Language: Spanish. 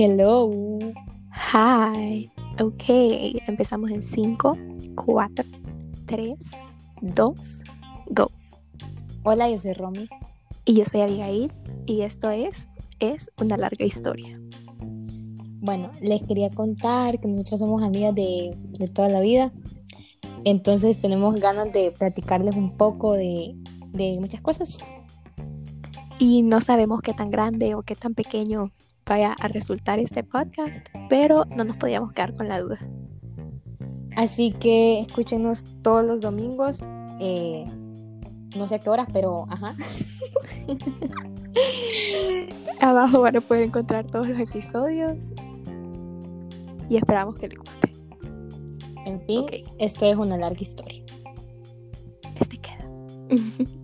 Hello. Hi. Ok, empezamos en 5, 4, 3, 2, go. Hola, yo soy Romy. Y yo soy Abigail y esto es Es una larga historia. Bueno, les quería contar que nosotros somos amigas de, de toda la vida. Entonces tenemos ganas de platicarles un poco de, de muchas cosas. Y no sabemos qué tan grande o qué tan pequeño vaya a resultar este podcast, pero no nos podíamos quedar con la duda. Así que escúchenos todos los domingos. eh, no sé a qué horas, pero ajá. Abajo van a poder encontrar todos los episodios y esperamos que les guste. En fin, esto es una larga historia. Este queda.